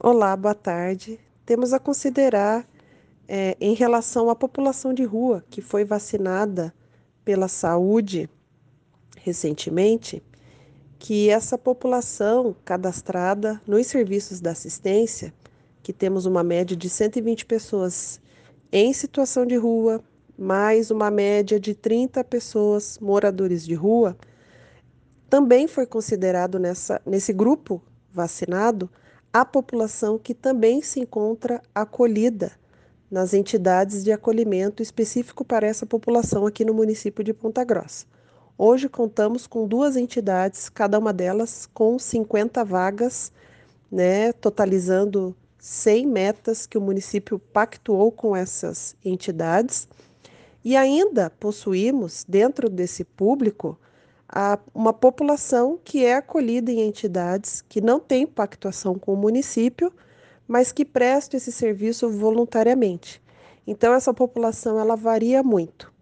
Olá, boa tarde. Temos a considerar, é, em relação à população de rua que foi vacinada pela saúde recentemente, que essa população cadastrada nos serviços da assistência, que temos uma média de 120 pessoas em situação de rua, mais uma média de 30 pessoas moradores de rua, também foi considerado nessa, nesse grupo vacinado a população que também se encontra acolhida nas entidades de acolhimento específico para essa população aqui no município de Ponta Grossa. Hoje contamos com duas entidades, cada uma delas com 50 vagas, né, totalizando 100 metas que o município pactuou com essas entidades. E ainda possuímos, dentro desse público, a uma população que é acolhida em entidades que não têm pactuação com o município, mas que prestam esse serviço voluntariamente. Então essa população ela varia muito.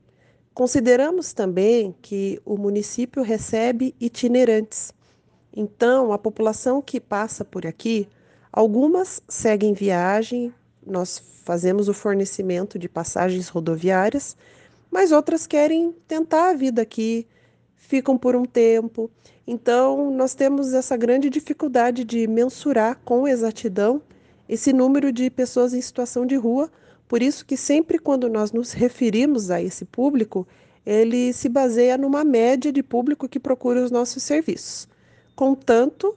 Consideramos também que o município recebe itinerantes. Então a população que passa por aqui, algumas seguem viagem, nós fazemos o fornecimento de passagens rodoviárias, mas outras querem tentar a vida aqui, ficam por um tempo. Então, nós temos essa grande dificuldade de mensurar com exatidão esse número de pessoas em situação de rua. Por isso que sempre quando nós nos referimos a esse público, ele se baseia numa média de público que procura os nossos serviços. Contanto,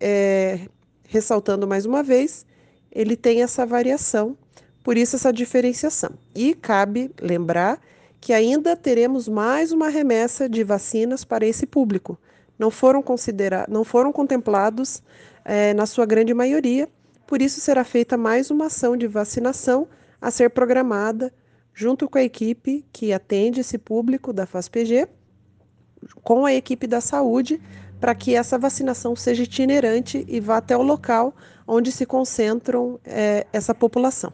é, ressaltando mais uma vez, ele tem essa variação, por isso essa diferenciação. E cabe lembrar que ainda teremos mais uma remessa de vacinas para esse público. Não foram, considerados, não foram contemplados é, na sua grande maioria, por isso será feita mais uma ação de vacinação a ser programada junto com a equipe que atende esse público da FASPG, com a equipe da saúde, para que essa vacinação seja itinerante e vá até o local onde se concentram é, essa população.